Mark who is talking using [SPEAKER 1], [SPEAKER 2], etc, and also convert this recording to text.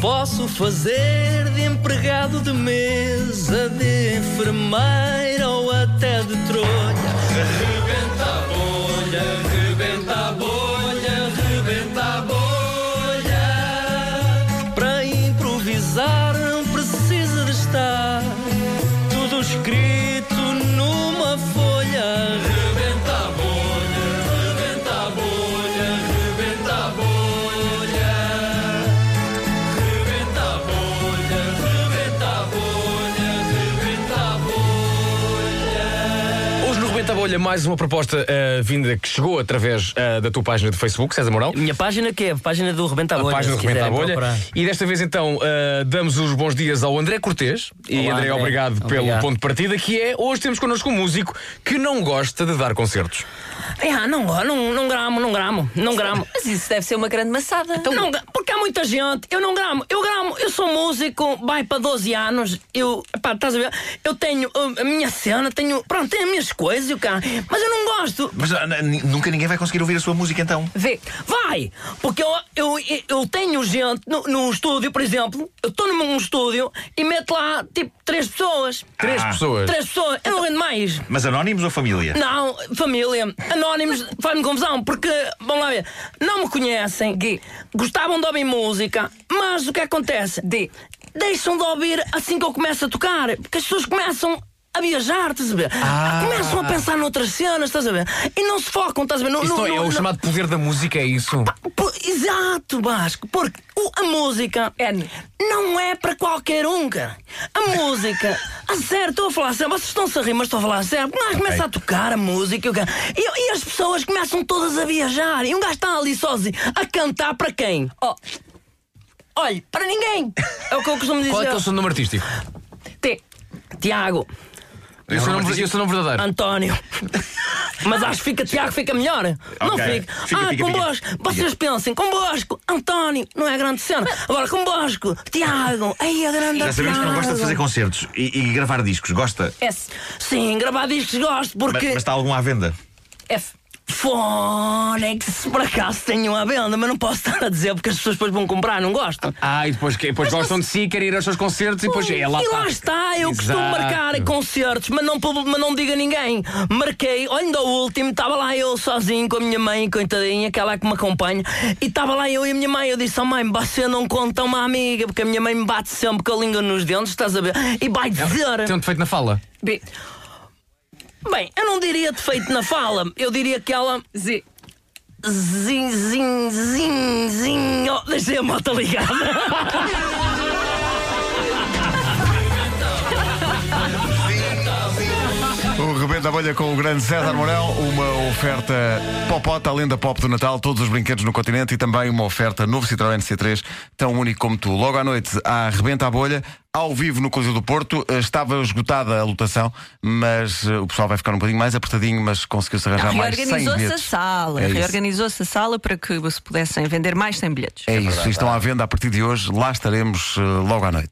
[SPEAKER 1] posso fazer de empregado de mesa, de enfermeira ou até de trolha. Rebenta a Bolha,
[SPEAKER 2] mais uma proposta eh, vinda que chegou através eh, da tua página do Facebook, César Moral.
[SPEAKER 1] Minha página que é a página do Rebenta a
[SPEAKER 2] A
[SPEAKER 1] Bolha.
[SPEAKER 2] página do Rebenta a Bolha.
[SPEAKER 1] procurar.
[SPEAKER 2] E desta vez então eh, damos os bons dias ao André Cortês. E
[SPEAKER 1] Olá,
[SPEAKER 2] André,
[SPEAKER 1] André.
[SPEAKER 2] obrigado pelo
[SPEAKER 1] Obrigado.
[SPEAKER 2] ponto de partida, que é hoje temos connosco um músico que não gosta de dar concertos.
[SPEAKER 1] Ah, não, não, não gramo, não gramo, não gramo.
[SPEAKER 3] Mas isso deve ser uma grande maçada.
[SPEAKER 1] Então, não, porque muita gente, eu não gramo, eu gramo, eu sou músico, vai para 12 anos, eu, pá, estás a ver? Eu tenho uh, a minha cena, tenho, pronto, tenho as minhas coisas, eu cá, mas eu não gosto.
[SPEAKER 4] Mas ah, n- nunca ninguém vai conseguir ouvir a sua música então.
[SPEAKER 3] Vê,
[SPEAKER 1] Vai! Porque eu, eu, eu tenho gente no, no estúdio, por exemplo, eu estou num estúdio e meto lá tipo três pessoas.
[SPEAKER 2] Três
[SPEAKER 4] Ah.
[SPEAKER 2] pessoas.
[SPEAKER 1] Três pessoas, eu não rendo mais.
[SPEAKER 4] Mas anónimos ou família?
[SPEAKER 1] Não, família, anónimos, faz-me confusão, porque, vamos lá ver, não me conhecem,
[SPEAKER 3] Gui.
[SPEAKER 1] gostavam de ouvir música, mas o que acontece?
[SPEAKER 3] D.
[SPEAKER 1] Deixam de ouvir assim que eu começo a tocar, porque as pessoas começam a viajar, estás a ver?
[SPEAKER 2] Ah.
[SPEAKER 1] Começam a pensar noutras cenas, estás a ver? E não se focam, estás a ver? No,
[SPEAKER 2] Isso não é
[SPEAKER 1] no-
[SPEAKER 2] o chamado poder da música, é isso?
[SPEAKER 1] Exato, Vasco, porque o- a música
[SPEAKER 3] N.
[SPEAKER 1] não é para qualquer um, cara. A música, a sério, estou a falar sério, vocês estão-se a rir, mas estou a falar sério. Um gajo começa a tocar a música e, e as pessoas começam todas a viajar. E um gajo está ali sozinho a cantar para quem?
[SPEAKER 3] Oh,
[SPEAKER 1] Olha, para ninguém. É o que eu costumo dizer.
[SPEAKER 2] Qual é que é o seu nome artístico?
[SPEAKER 1] T. Tiago,
[SPEAKER 2] E o seu nome, e o seu nome verdadeiro?
[SPEAKER 1] António. Mas acho que fica Tiago, fica melhor. Não
[SPEAKER 4] Ok.
[SPEAKER 1] fica.
[SPEAKER 4] Fica,
[SPEAKER 1] ah,
[SPEAKER 4] fica,
[SPEAKER 1] convosco.
[SPEAKER 4] fica.
[SPEAKER 1] Vocês pensem, convosco, António, não é grande cena. Agora, convosco, Tiago, aí a grande
[SPEAKER 4] Já sabemos que não gosta de fazer
[SPEAKER 1] Tiago.
[SPEAKER 4] concertos e, e gravar discos. Gosta?
[SPEAKER 3] S.
[SPEAKER 1] Sim, gravar discos gosto,
[SPEAKER 4] Mas,
[SPEAKER 1] porque.
[SPEAKER 4] mas está algum à venda?
[SPEAKER 3] F.
[SPEAKER 1] Fónix, por acaso tenho à venda, mas não posso estar a dizer porque as pessoas depois vão comprar, não gostam.
[SPEAKER 2] Ah, e depois, que- depois gostam de si, querem ir aos seus concertos e depois é lá.
[SPEAKER 1] e lá está, eu costumo
[SPEAKER 2] Exato.
[SPEAKER 1] marcar concertos, mas não, pub- mas não diga a ninguém. Marquei, olha, ainda o último, estava lá eu sozinho com a minha mãe, coitadinha, aquela é que me acompanha, e estava lá eu e a minha mãe. Eu disse, oh mãe, você não conta uma amiga, porque a minha mãe me bate sempre com a língua nos dentes, estás a ver? E vai dizer.
[SPEAKER 2] Tem um defeito na fala.
[SPEAKER 3] B.
[SPEAKER 1] Bem, eu não diria defeito na fala, eu diria que ela.
[SPEAKER 3] Z.
[SPEAKER 1] Zin, zin, zin, zin. Oh, deixei a moto ligada.
[SPEAKER 5] O Rebenta a Bolha com o grande César Mourão, uma oferta Popota, a lenda pop do Natal, todos os brinquedos no continente e também uma oferta novo Citroën C3, tão único como tu. Logo à noite, há Rebenta a Bolha, ao vivo no Coliseu do Porto. Eh, Estava esgotada a lotação, mas eh, o pessoal vai ficar um bocadinho mais apertadinho, mas conseguiu-se arranjar mais 100
[SPEAKER 6] Reorganizou-se a
[SPEAKER 5] bilhetes.
[SPEAKER 6] sala,
[SPEAKER 5] É
[SPEAKER 6] reorganizou-se a sala para que se pudessem vender mais 100 bilhetes.
[SPEAKER 5] É isso, e estão à venda a partir de hoje, lá estaremos eh, logo à noite.